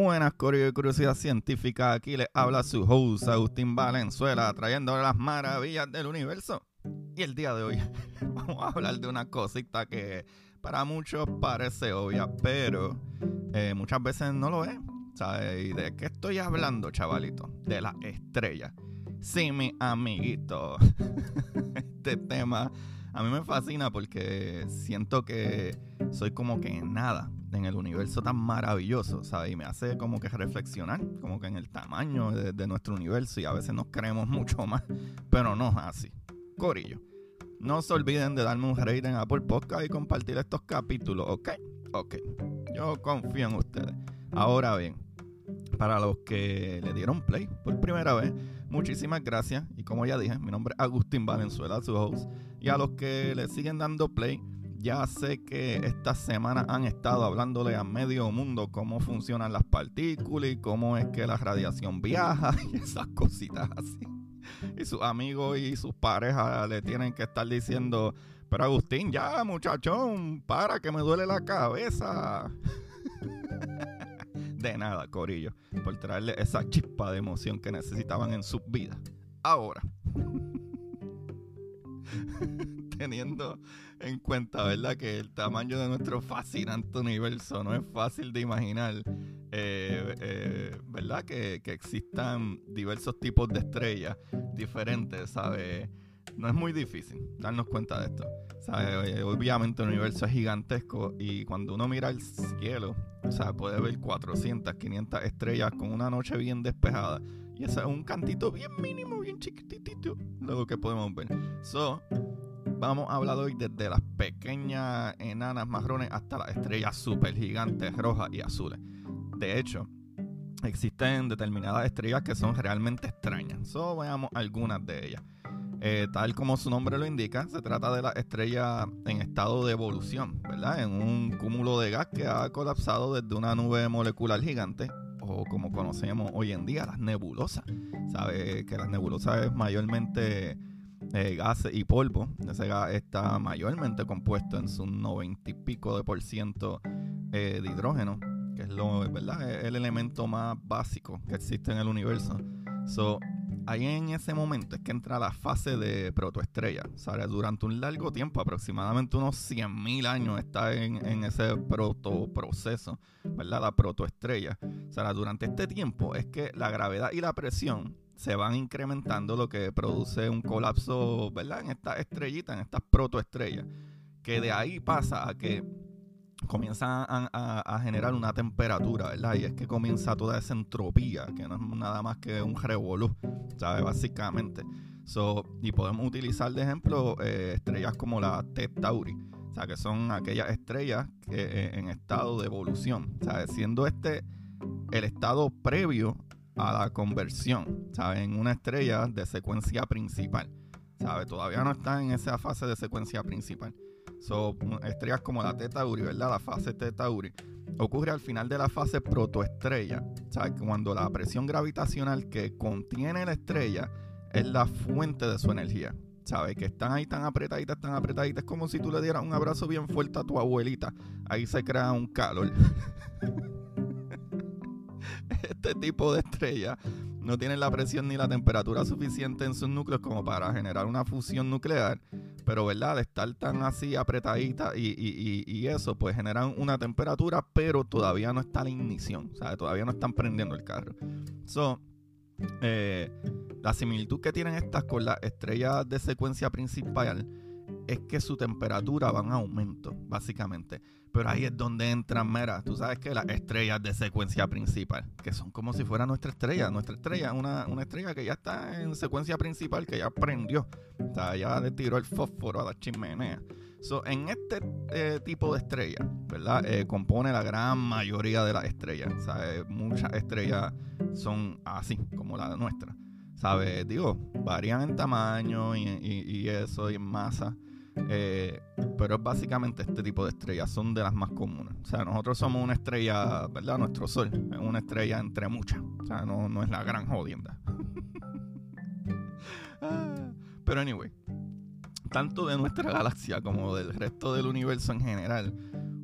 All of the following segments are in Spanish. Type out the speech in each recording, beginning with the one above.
Buenas, Curiosidad Científica. Aquí les habla su host, Agustín Valenzuela, trayendo las maravillas del universo. Y el día de hoy vamos a hablar de una cosita que para muchos parece obvia, pero eh, muchas veces no lo es. ¿Sabes? ¿Y de qué estoy hablando, chavalito? De la estrella. Sí, mi amiguito. este tema a mí me fascina porque siento que soy como que nada en el universo tan maravilloso, ¿sabes? Y me hace como que reflexionar, como que en el tamaño de, nuestro universo y a veces nos creemos mucho más, pero no es así. Corillo, no se olviden de darme un rating en Apple Podcast y compartir estos capítulos, ¿ok? Ok, yo confío en ustedes. Ahora bien, para los que le dieron play por primera vez, muchísimas gracias. Y como ya dije, mi nombre es Agustín Valenzuela, su host. Y a los que le siguen dando play, ya sé que esta semana han estado hablándole a medio mundo cómo funcionan las partículas y cómo es que la radiación viaja y esas cositas así. Y sus amigos y sus parejas le tienen que estar diciendo, pero Agustín, ya muchachón, para que me duele la cabeza. De nada, Corillo, por traerle esa chispa de emoción que necesitaban en sus vidas. Ahora, teniendo en cuenta, ¿verdad? Que el tamaño de nuestro fascinante universo no es fácil de imaginar, eh, eh, ¿verdad? Que, que, existan diversos tipos de estrellas diferentes. No es muy difícil darnos cuenta de esto. ¿sabes? Obviamente el universo es gigantesco y cuando uno mira el cielo, o puede ver 400, 500 estrellas con una noche bien despejada. Y ese es un cantito bien mínimo, bien chiquitito, lo que podemos ver. So, vamos a hablar hoy desde las pequeñas enanas marrones hasta las estrellas super gigantes rojas y azules. De hecho, existen determinadas estrellas que son realmente extrañas. So, veamos algunas de ellas. Eh, tal como su nombre lo indica, se trata de la estrella en estado de evolución, ¿verdad? En un cúmulo de gas que ha colapsado desde una nube molecular gigante, o como conocemos hoy en día, las nebulosas. Sabe que las nebulosas es mayormente eh, gases y polvo. Ese gas está mayormente compuesto en su 90 y pico de por ciento eh, de hidrógeno, que es lo, ¿verdad? El elemento más básico que existe en el universo. So, ahí en ese momento es que entra la fase de protoestrella. ¿sabes? Durante un largo tiempo, aproximadamente unos 100.000 años, está en, en, ese protoproceso, ¿verdad? La protoestrella. Sea, durante este tiempo es que la gravedad y la presión se van incrementando, lo que produce un colapso, ¿verdad? En estas estrellitas, en estas protoestrellas. Que de ahí pasa a que comienza a, a, a, generar una temperatura, ¿verdad? Y es que comienza toda esa entropía, que no es nada más que un revolú, ¿sabes? Básicamente. So, y podemos utilizar de ejemplo eh, estrellas como la T Tauri, o sea, que son aquellas estrellas que, eh, en estado de evolución, ¿sabes? Siendo este el estado previo a la conversión, ¿sabes? En una estrella de secuencia principal, ¿sabes? Todavía no está en esa fase de secuencia principal. So, estrellas como la T Tauri, ¿verdad? La fase T Tauri ocurre al final de la fase protoestrella, ¿sabes? Cuando la presión gravitacional que contiene la estrella es la fuente de su energía, ¿sabes? Que están ahí tan apretaditas, tan apretaditas, es como si tú le dieras un abrazo bien fuerte a tu abuelita. Ahí se crea un calor. este tipo de estrella no tienen la presión ni la temperatura suficiente en sus núcleos como para generar una fusión nuclear, pero verdad, de estar tan así apretadita y, y, y, y, eso, pues generan una temperatura, pero todavía no está la ignición, o sea, todavía no están prendiendo el carro. So, eh, la similitud que tienen estas con las estrellas de secuencia principal es que su temperatura va en aumento, básicamente. Pero ahí es donde entran, mira, tú sabes que las estrellas de secuencia principal, que son como si fuera nuestra estrella. Nuestra estrella es una, estrella que ya está en secuencia principal, que ya prendió. O sea, ya le tiró el fósforo a la chimenea. So, en este eh, tipo de estrella, ¿verdad? Eh, compone la gran mayoría de las estrellas. ¿sabes? Muchas estrellas son así, como la nuestra. ¿Sabes? Digo, varían en tamaño y, y eso, y en masa. Eh, pero es básicamente este tipo de estrellas, son de las más comunes. O sea, nosotros somos una estrella, ¿verdad? Nuestro Sol es una estrella entre muchas. O sea, no, no es la gran jodienda. Ah, pero anyway, tanto de nuestra galaxia como del resto del universo en general,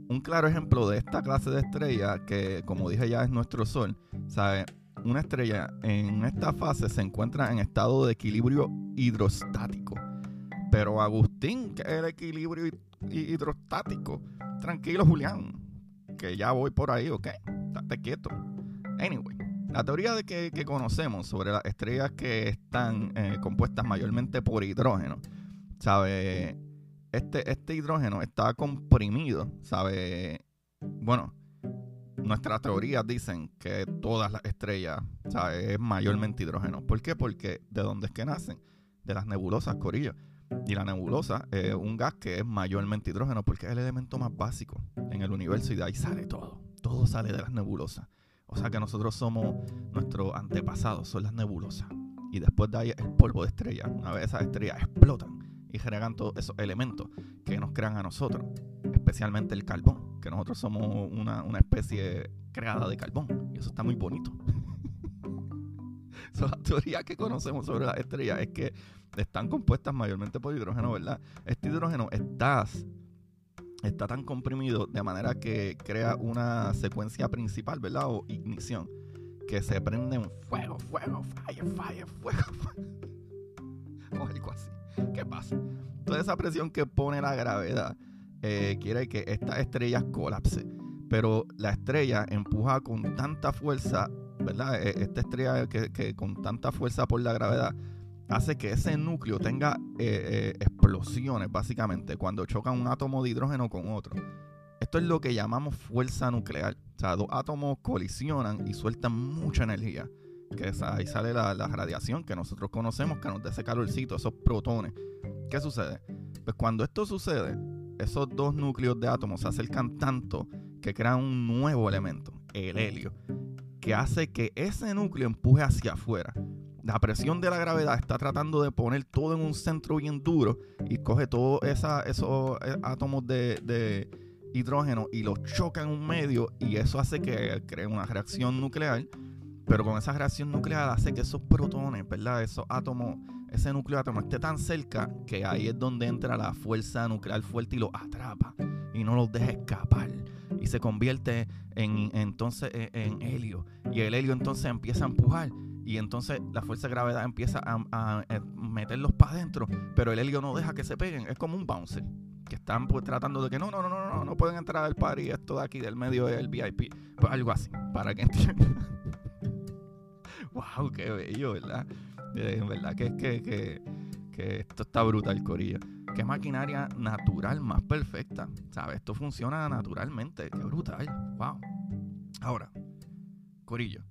un claro ejemplo de esta clase de estrella, que como dije ya es nuestro Sol, ¿sabe? Una estrella en esta fase se encuentra en estado de equilibrio hidrostático pero Agustín, que es el equilibrio hidrostático. Tranquilo, Julián, que ya voy por ahí, ¿ok? Estate quieto. Anyway, la teoría de que, conocemos sobre las estrellas que están eh, compuestas mayormente por hidrógeno, ¿sabe? Este, este hidrógeno está comprimido, ¿sabe? Bueno, nuestras teorías dicen que todas las estrellas, ¿sabe? Es mayormente hidrógeno. ¿Por qué? Porque de dónde es que nacen? De las nebulosas, corillo. Y la nebulosa es un gas que es mayormente hidrógeno porque es el elemento más básico en el universo y de ahí sale todo. Todo sale de las nebulosas. O sea que nosotros somos nuestros antepasados, son las nebulosas. Y después de ahí el polvo de estrella. Una vez esas estrellas explotan y generan todos esos elementos que nos crean a nosotros, especialmente el carbón, que nosotros somos una, una especie creada de carbón. Y eso está muy bonito. la teoría que conocemos sobre las estrellas es que están compuestas mayormente por hidrógeno, ¿verdad? Este hidrógeno está, está tan comprimido de manera que crea una secuencia principal, ¿verdad? O ignición, que se prende en fuego, fuego, fire, fire, fuego, o algo así. ¿Qué pasa? Toda esa presión que pone la gravedad eh, quiere que estas estrellas colapse. Pero la estrella empuja con tanta fuerza ¿verdad? E, esta estrella que, con tanta fuerza por la gravedad hace que ese núcleo tenga eh, eh, explosiones, básicamente, cuando choca un átomo de hidrógeno con otro. Esto es lo que llamamos fuerza nuclear. O sea, dos átomos colisionan y sueltan mucha energía. Que ahí sale la, la, radiación que nosotros conocemos, que nos da ese calorcito, esos protones. ¿Qué sucede? Pues cuando esto sucede, esos dos núcleos de átomos se acercan tanto que crean un nuevo elemento, el helio que hace que ese núcleo empuje hacia afuera. La presión de la gravedad está tratando de poner todo en un centro bien duro y coge todos esos eh, átomos de, hidrógeno y los choca en un medio y eso hace que cree una reacción nuclear. Pero con esa reacción nuclear hace que esos protones, ¿verdad? Esos átomos, ese núcleo de átomo esté tan cerca que ahí es donde entra la fuerza nuclear fuerte y los atrapa y no los deja escapar y se convierte en, entonces e, en, helio. Y el helio entonces empieza a empujar y entonces la fuerza de gravedad empieza a, meterlos para adentro, pero el helio no deja que se peguen, es como un bouncer, que están pues, tratando de que no, no, no, no, no, no pueden entrar al party, esto de aquí del medio del VIP, pues algo así, para que entiendan. wow, qué bello, ¿verdad? Eh, verdad que, que, que, que esto está brutal, Corillo. Qué maquinaria natural más perfecta. ¿Sabes? Esto funciona naturalmente. Qué brutal. Wow. Ahora, Corillo.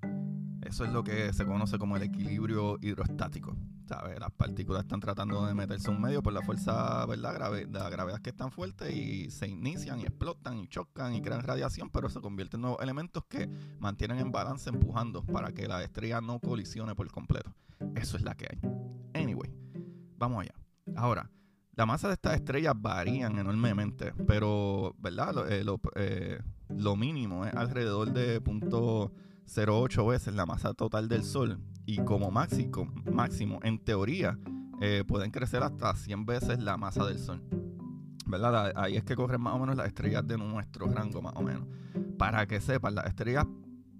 Eso es lo que se conoce como el equilibrio hidrostático. ¿Sabes? Las partículas están tratando de meterse un medio por la fuerza, ¿verdad? Grave, de la gravedad que es tan fuerte y se inician y explotan y chocan y crean radiación, pero se convierten en nuevos elementos que mantienen en balance empujando para que la estrella no colisione por completo. Eso es la que hay. Anyway, vamos allá. Ahora, la masa de estas estrellas varían enormemente, pero ¿verdad? Lo, eh, eh, lo, mínimo es alrededor de 0.08 veces la masa total del Sol y como máximo, máximo en teoría, eh, pueden crecer hasta 100 veces la masa del Sol. ¿Verdad? Ahí es que corren más o menos las estrellas de nuestro rango, más o menos. Para que sepan, las estrellas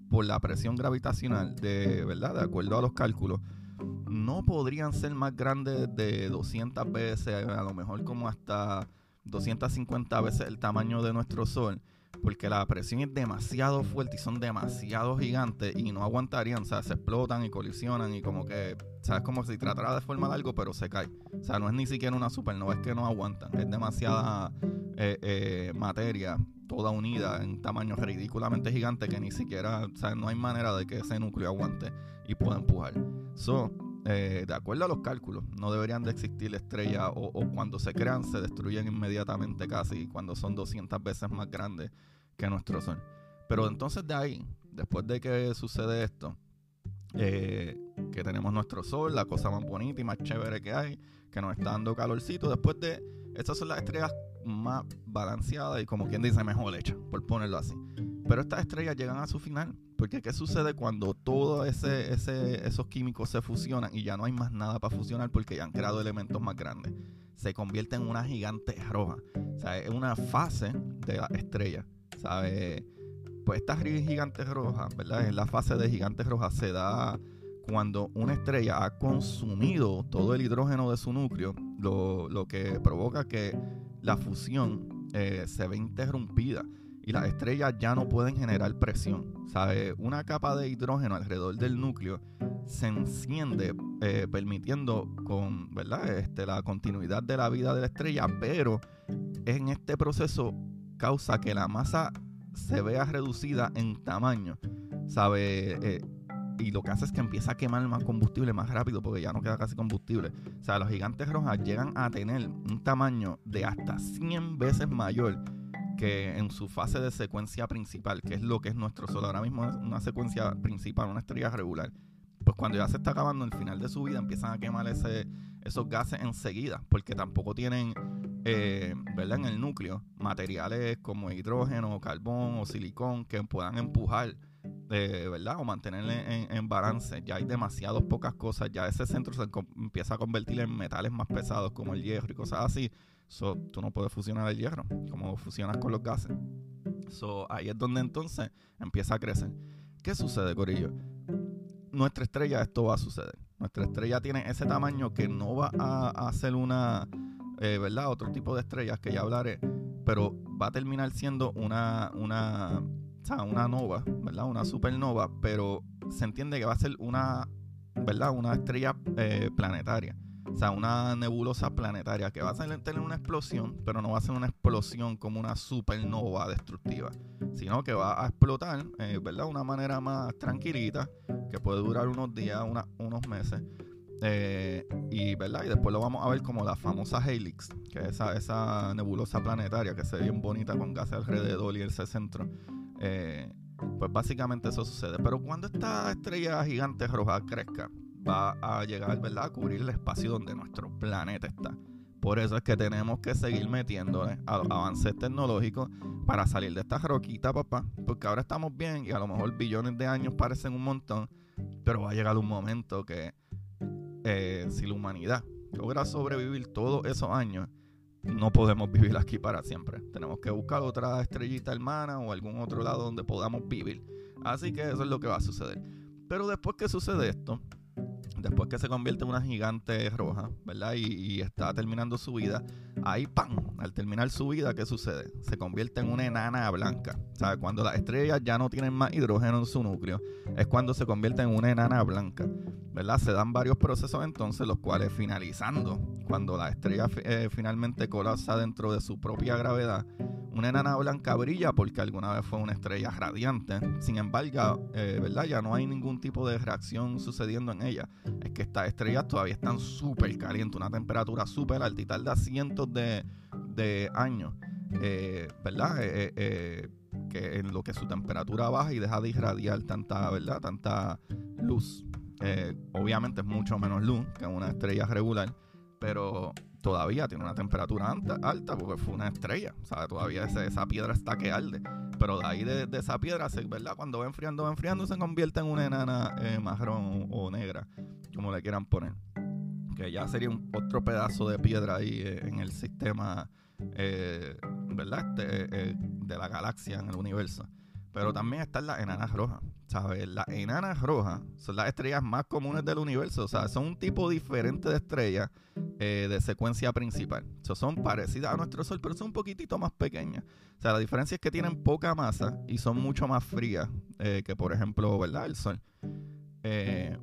por la presión gravitacional, de, ¿verdad? De acuerdo a los cálculos, no podrían ser más grandes de 200 veces, a lo mejor como hasta 250 veces el tamaño de nuestro Sol, porque la presión es demasiado fuerte y son demasiado gigantes y no aguantarían, o sea, se explotan y colisionan y como que, ¿sabes? Como si tratara de formar algo, pero se cae. O sea, no es ni siquiera una supernova, es que no aguantan, es demasiada eh, eh, materia toda unida en tamaño ridículamente gigante que ni siquiera, o sea, no hay manera de que ese núcleo aguante y pueda empujar. Eh, de acuerdo a los cálculos, no deberían de existir estrellas o, cuando se crean se destruyen inmediatamente casi cuando son 200 veces más grandes que nuestro Sol. Pero entonces de ahí, después de que sucede esto, eh, que tenemos nuestro Sol, la cosa más bonita y más chévere que hay, que nos está dando calorcito, después de, estas son las estrellas más balanceadas y como quien dice mejor hechas, por ponerlo así. Pero estas estrellas llegan a su final. Porque ¿qué sucede cuando todos esos químicos se fusionan y ya no hay más nada para fusionar porque ya han creado elementos más grandes? Se convierte en una gigante roja. O sea, es una fase de la estrella. ¿Sabe? Pues esta gigante roja, ¿verdad? En la fase de gigantes rojas se da cuando una estrella ha consumido todo el hidrógeno de su núcleo, lo, lo que provoca que la fusión eh, se ve interrumpida y las estrellas ya no pueden generar presión. ¿sabe? Una capa de hidrógeno alrededor del núcleo se enciende eh, permitiendo con, ¿verdad? Este, la continuidad de la vida de la estrella, pero en este proceso causa que la masa se vea reducida en tamaño. ¿sabe? Eh, y lo que hace es que empieza a quemar más combustible más rápido porque ya no queda casi combustible. O sea, los gigantes rojas llegan a tener un tamaño de hasta 100 veces mayor que en su fase de secuencia principal, que es lo que es nuestro Sol, ahora mismo es una secuencia principal, una estrella regular, pues cuando ya se está acabando el final de su vida, empiezan a quemar ese, esos gases enseguida, porque tampoco tienen, eh, ¿verdad? En el núcleo, materiales como hidrógeno, carbón o silicón que puedan empujar, eh, ¿verdad? O mantenerle en, balance. Ya hay demasiadas pocas cosas, ya ese centro se empieza a convertir en metales más pesados como el hierro y cosas así. So, tú no puedes fusionar el hierro como fusionas con los gases. So, ahí es donde entonces empieza a crecer. ¿Qué sucede, Corillo? Nuestra estrella, esto va a suceder. Nuestra estrella tiene ese tamaño que no va a, ser una, eh, ¿verdad? Otro tipo de estrellas que ya hablaré, pero va a terminar siendo una, una, una nova, ¿verdad? Una supernova, pero se entiende que va a ser una, ¿verdad? Una estrella eh, planetaria. O sea, una nebulosa planetaria que va a tener una explosión, pero no va a ser una explosión como una supernova destructiva, sino que va a explotar, eh, ¿verdad? De una manera más tranquilita, que puede durar unos días, unos meses. Eh, y, ¿verdad? y después lo vamos a ver como la famosa Helix, que es esa, esa nebulosa planetaria que se ve bien bonita con gases alrededor y el centro. Eh, pues básicamente eso sucede. Pero cuando esta estrella gigante roja crezca, va a llegar, ¿verdad? A cubrir el espacio donde nuestro planeta está. Por eso es que tenemos que seguir metiéndole a los avances tecnológicos para salir de esta roquita, papá. Porque ahora estamos bien y a lo mejor billones de años parecen un montón, pero va a llegar un momento que eh, si la humanidad logra sobrevivir todos esos años, no podemos vivir aquí para siempre. Tenemos que buscar otra estrellita hermana o algún otro lado donde podamos vivir. Así que eso es lo que va a suceder. Pero después que sucede esto, después que se convierte en una gigante roja, ¿verdad? Y, está terminando su vida, ahí ¡pam! Al terminar su vida, ¿qué sucede? Se convierte en una enana blanca. ¿Sabes? Cuando las estrellas ya no tienen más hidrógeno en su núcleo, es cuando se convierte en una enana blanca, ¿verdad? Se dan varios procesos entonces, los cuales finalizando, cuando la estrella eh, finalmente colapsa dentro de su propia gravedad, una enana blanca brilla porque alguna vez fue una estrella radiante. Sin embargo, eh, ¿verdad? Ya no hay ningún tipo de reacción sucediendo en ella. Es que estas estrellas todavía están súper calientes, una temperatura súper alta y tarda cientos de, años, eh, ¿verdad? Que en lo que su temperatura baja y deja de irradiar tanta, ¿verdad? Tanta luz. Obviamente es mucho menos luz que una estrella regular, pero todavía tiene una temperatura alta, alta porque fue una estrella. Sea, todavía esa piedra está que arde. Pero de ahí de, esa piedra, ¿verdad? Cuando va enfriando, va enfriando, se convierte en una enana eh, marrón o, negra, como le quieran poner. Que ya sería un, otro pedazo de piedra ahí eh, en el sistema, eh, ¿verdad? Este, de la galaxia, en el universo. Pero también están las enanas rojas. ¿Sabes? Las enanas rojas son las estrellas más comunes del universo. O sea, son un tipo diferente de estrella eh, de secuencia principal. O son parecidas a nuestro Sol, pero son un poquitito más pequeñas. O sea, la diferencia es que tienen poca masa y son mucho más frías eh, que, por ejemplo, ¿verdad? El Sol. Eh,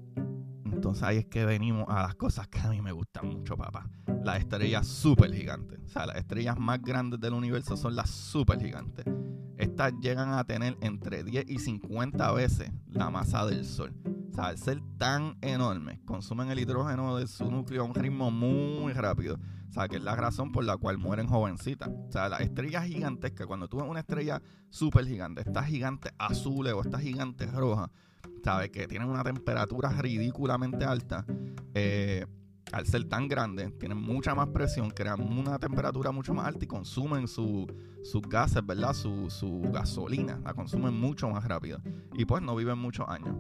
entonces ahí es que venimos a las cosas que a mí me gustan mucho, papá. Las estrellas super gigantes. O sea, las estrellas más grandes del universo son las super gigantes. Estas llegan a tener entre 10 y 50 veces la masa del Sol. O sea, al ser tan enormes, consumen el hidrógeno de su núcleo a un ritmo muy rápido. O sea, que es la razón por la cual mueren jovencitas. O sea, las estrellas gigantescas, cuando tú ves una estrella súper gigante, estas gigantes azules o estas gigantes rojas, ¿sabes? Que tienen una temperatura ridículamente alta. Eh, al ser tan grandes, tienen mucha más presión, crean una temperatura mucho más alta y consumen sus gases, ¿verdad? Su, su gasolina, la consumen mucho más rápido. Y pues no viven muchos años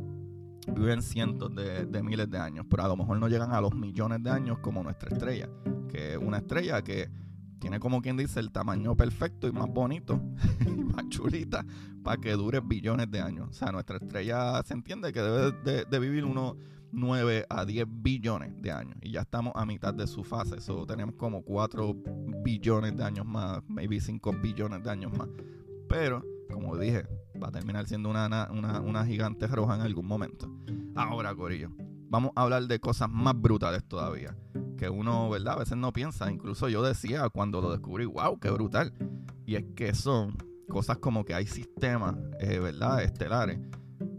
viven cientos de, miles de años, pero a lo mejor no llegan a los millones de años como nuestra estrella, que es una estrella que tiene como quien dice el tamaño perfecto y más bonito y más chulita para que dure billones de años. O sea, nuestra estrella se entiende que debe de, vivir unos 9 a 10 billones de años y ya estamos a mitad de su fase. Eso tenemos como 4 billones de años más, maybe 5 billones de años más. Pero, como dije, va a terminar siendo una, una, gigante roja en algún momento. Ahora, Corillo, vamos a hablar de cosas más brutales todavía. Que uno, ¿verdad? A veces no piensa. Incluso yo decía cuando lo descubrí, wow, qué brutal. Y es que son cosas como que hay sistemas, eh, ¿verdad? Estelares,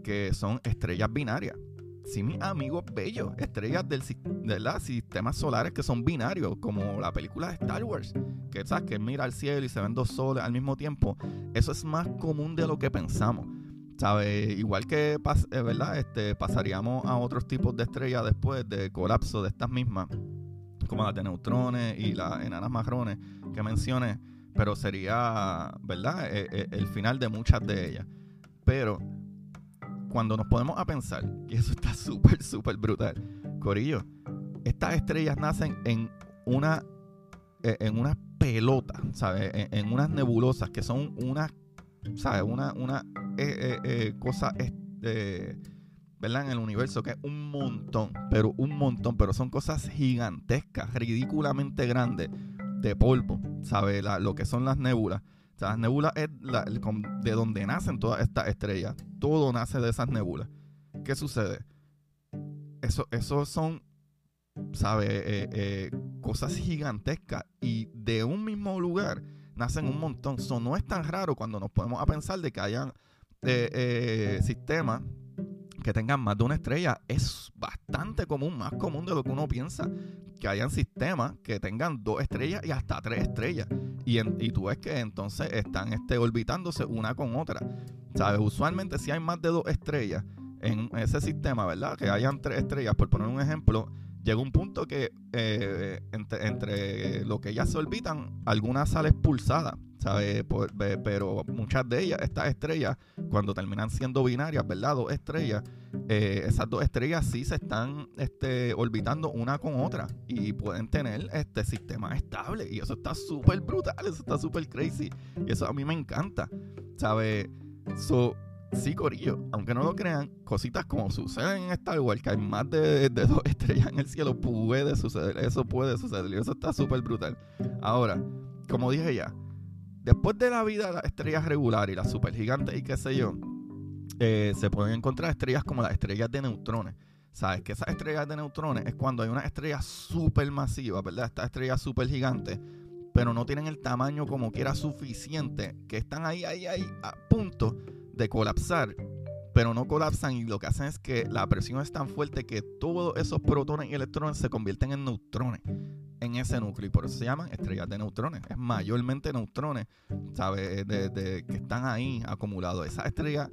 que son estrellas binarias sí, mis amigos bellos, estrellas del de los sistemas solares que son binarios, como la película de Star Wars, que sabes que mira al cielo y se ven dos soles al mismo tiempo. Eso es más común de lo que pensamos. ¿Sabe? Igual que eh, ¿verdad? Este, pasaríamos a otros tipos de estrellas después de colapso de estas mismas, como las de neutrones y las enanas marrones que mencioné, pero sería ¿verdad? Eh, eh, el final de muchas de ellas. Pero cuando nos podemos a pensar, y eso está súper, súper brutal, Corillo, estas estrellas nacen en una e, en unas pelotas, ¿sabes? En, unas nebulosas que son unas, ¿sabes? Una, una eh, eh, cosa, ¿verdad? En el universo que es un montón, pero un montón, pero son cosas gigantescas, ridículamente grandes de polvo, ¿sabes? lo que son las nébulas las nebulas es de donde nacen todas estas estrellas. Todo nace de esas nebulas. ¿Qué sucede? Eso, eso son, ¿sabes? Eh, eh, cosas gigantescas y de un mismo lugar nacen un montón. Eso no es tan raro cuando nos podemos a pensar de que hayan eh, sistemas que tengan más de una estrella. Es bastante común, más común de lo que uno piensa que hayan sistemas que tengan dos estrellas y hasta tres estrellas. Y, y tú ves que entonces están este, orbitándose una con otra. ¿Sabes? Usualmente si hay más de dos estrellas en ese sistema, ¿verdad? Que hayan tres estrellas, por poner un ejemplo, llega un punto que eh, entre, lo que ellas se orbitan, algunas sale expulsada, ¿sabes? pero muchas de ellas, estas estrellas, cuando terminan siendo binarias, ¿verdad? Dos estrellas, eh, esas dos estrellas sí se están este, orbitando una con otra y pueden tener este sistema estable. Y eso está súper brutal, eso está súper crazy. Y eso a mí me encanta, ¿sabes? So, sí, Corillo, aunque no lo crean, cositas como suceden en Star Wars, que hay más de, dos estrellas en el cielo, puede suceder. Eso puede suceder. Y eso está súper brutal. Ahora, como dije ya, después de la vida de las estrellas regulares y las supergigantes y qué sé yo, eh, se pueden encontrar estrellas como las estrellas de neutrones. ¿Sabes? Que esas estrellas de neutrones es cuando hay una estrella súper masiva, ¿verdad? Estas estrellas súper gigantes, pero no tienen el tamaño como que era suficiente, que están ahí, ahí, ahí, a punto colapsar, pero no colapsan y lo que hacen es que la presión es tan fuerte que todos esos protones y electrones se convierten en neutrones en ese núcleo y por eso se llaman estrellas de neutrones. Es mayormente neutrones, ¿sabes? De, que están ahí acumulados. Esas estrellas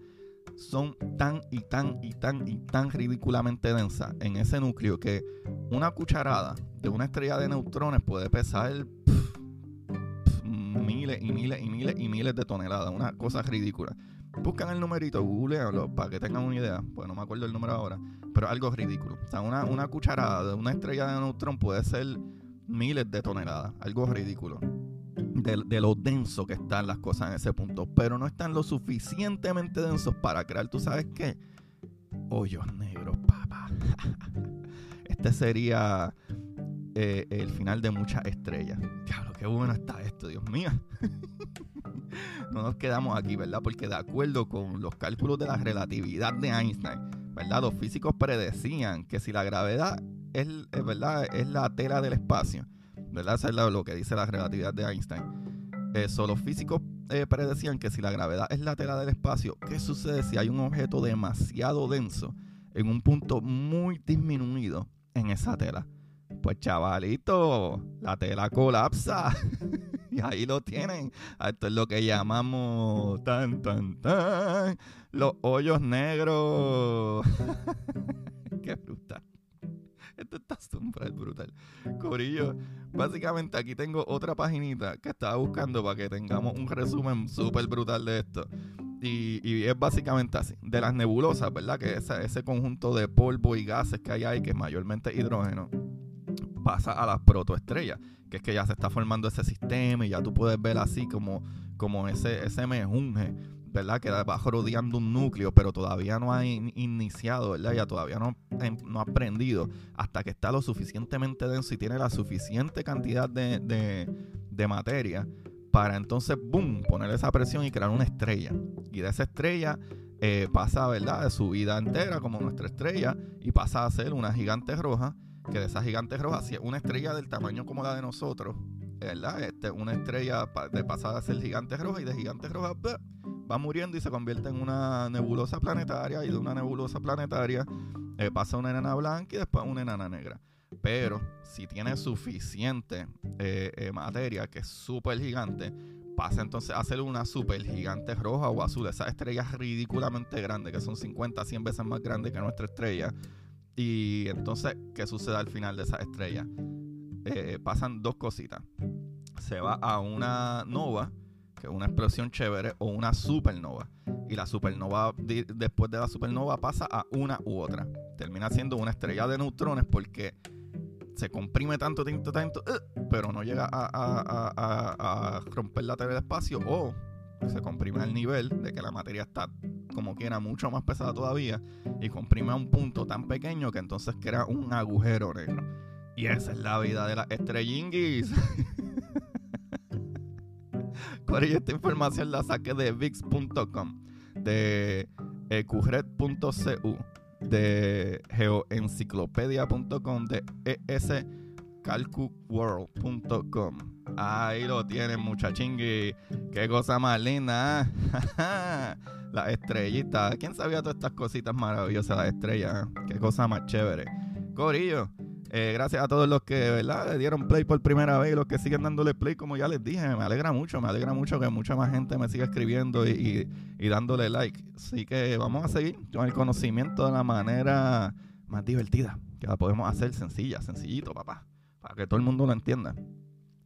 son tan y tan y tan y tan ridículamente densas en ese núcleo que una cucharada de una estrella de neutrones puede pesar miles y miles y miles y miles de toneladas. Una cosa ridícula. Buscan el numerito, googleanlo para que tengan una idea. Pues no me acuerdo el número ahora. Pero algo ridículo. O sea, una, una cucharada de una estrella de neutrón puede ser miles de toneladas. Algo ridículo. de, lo denso que están las cosas en ese punto, pero no están lo suficientemente densos para crear, tú sabes qué, hoyos negros, papá. Este sería eh, el final de muchas estrellas. Claro, qué bueno está esto, Dios mío. no nos quedamos aquí, ¿verdad? Porque de acuerdo con los cálculos de la relatividad de Einstein, ¿verdad? Los físicos predecían que si la gravedad es, ¿verdad? es la tela del espacio, ¿verdad? Eso es lo que dice la relatividad de Einstein. Eso, los físicos eh, predecían que si la gravedad es la tela del espacio, ¿qué sucede si hay un objeto demasiado denso en un punto muy disminuido en esa tela? Pues chavalito, la tela colapsa. y ahí lo tienen. Esto es lo que llamamos tan tan tan los hoyos negros. Qué brutal. Esto está súper brutal. Corillo, básicamente aquí tengo otra paginita que estaba buscando para que tengamos un resumen súper brutal de esto. Y, es básicamente así. De las nebulosas, ¿verdad? Que ese conjunto de polvo y gases que hay ahí, que es mayormente hidrógeno, pasa a las protoestrellas, que es que ya se está formando ese sistema y ya tú puedes ver así como, como ese, ese mejunje ¿verdad? Que va rodeando un núcleo, pero todavía no ha iniciado, ¿verdad? Ya todavía no, no ha aprendido hasta que está lo suficientemente denso y tiene la suficiente cantidad de, materia para entonces, boom, poner esa presión y crear una estrella. Y de esa estrella eh, pasa, ¿verdad? De su vida entera como nuestra estrella y pasa a ser una gigante roja, que de esa gigante roja, si es una estrella del tamaño como la de nosotros, ¿verdad? Este, una estrella de pasada a ser gigante roja y de gigante roja va muriendo y se convierte en una nebulosa planetaria y de una nebulosa planetaria eh, pasa una enana blanca y después una enana negra. Pero si tiene suficiente eh, eh, materia que es súper gigante, pasa entonces a ser una súper gigante roja o azul. Esas estrellas ridículamente grandes, que son 50, 100 veces más grandes que nuestra estrella. Y entonces, ¿qué sucede al final de esa estrella? pasan dos cositas. Se va a una nova que es una explosión chévere, o una supernova. Y la supernova, después de la supernova, pasa a una u otra. Termina siendo una estrella de neutrones porque se comprime tanto, tanto, tanto, uh, pero no llega a, romper la tela del espacio o se comprime al nivel de que la materia está como quiera mucho más pesada todavía y comprime a un punto tan pequeño que entonces crea un agujero negro. Y esa es la vida de las estrellinguis. esta información la saqué de VIX.com, de ecugred.cu, de geoenciclopedia.com, de escalcuworld.com. Ahí lo tienen, muchachingui. Qué cosa más linda. ¿eh? las estrellitas. ¿Quién sabía todas estas cositas maravillosas? Las estrellas. ¿eh? Qué cosa más chévere. Corillo. Eh, gracias a todos los que ¿verdad? le dieron play por primera vez y los que siguen dándole play, como ya les dije, me alegra mucho, me alegra mucho que mucha más gente me siga escribiendo y, dándole like. Así que vamos a seguir con el conocimiento de la manera más divertida, que la podemos hacer sencilla, sencillito, papá, para que todo el mundo lo entienda.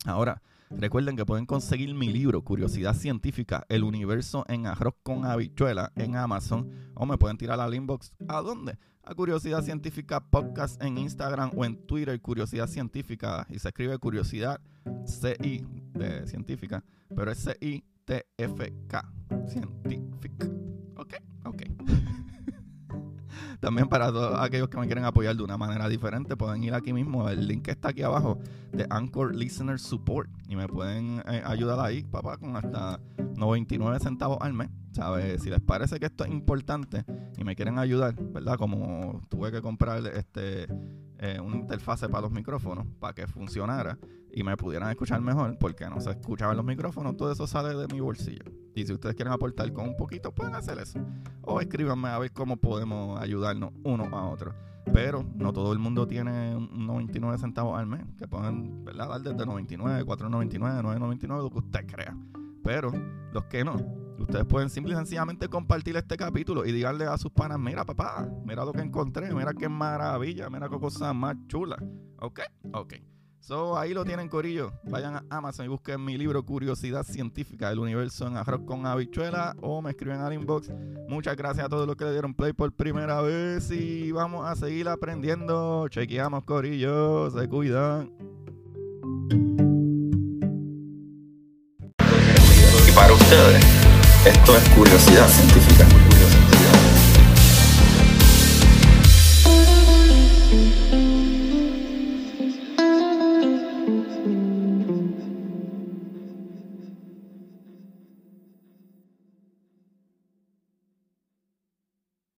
Ahora, recuerden que pueden conseguir mi libro, Curiosidad Científica, El Universo en Arroz con Habichuela, en Amazon, o me pueden tirar al inbox. ¿A dónde? a Curiosidad Científica Podcast en Instagram o en Twitter, Curiosidad Científica. Y se escribe Curiosidad CI de científica, pero es C-I-T-F-K. Científica. También para todos aquellos que me quieren apoyar de una manera diferente, pueden ir aquí mismo. El link está aquí abajo de Anchor Listener Support. Y me pueden eh, ayudar ahí, papá, con hasta 99 centavos al mes. ¿Sabes? Si les parece que esto es importante y me quieren ayudar, ¿verdad? Como tuve que comprar este eh, una interfase para los micrófonos para que funcionara y me pudieran escuchar mejor, porque no se escuchaban los micrófonos, todo eso sale de mi bolsillo. Y si ustedes quieren aportar con un poquito, pueden hacer eso. O escríbanme a ver cómo podemos ayudarnos uno a otro. Pero no todo el mundo tiene 99 centavos al mes, que pueden ¿verdad? dar desde 99, 4.99, 9.99, lo que usted crea. Pero los que no, ustedes pueden simple y sencillamente compartir este capítulo y díganle a sus panas, mira papá, mira lo que encontré, mira qué maravilla, mira qué cosa más chula. ¿Ok? Ok. So, ahí lo tienen, Corillo. Vayan a Amazon y busquen mi libro Curiosidad Científica del Universo en Arroz con Habichuela o me escriben al inbox. Muchas gracias a todos los que le dieron play por primera vez y vamos a seguir aprendiendo. Chequeamos, Corillo. Se cuidan. Y para ustedes, esto es curiosidad científica.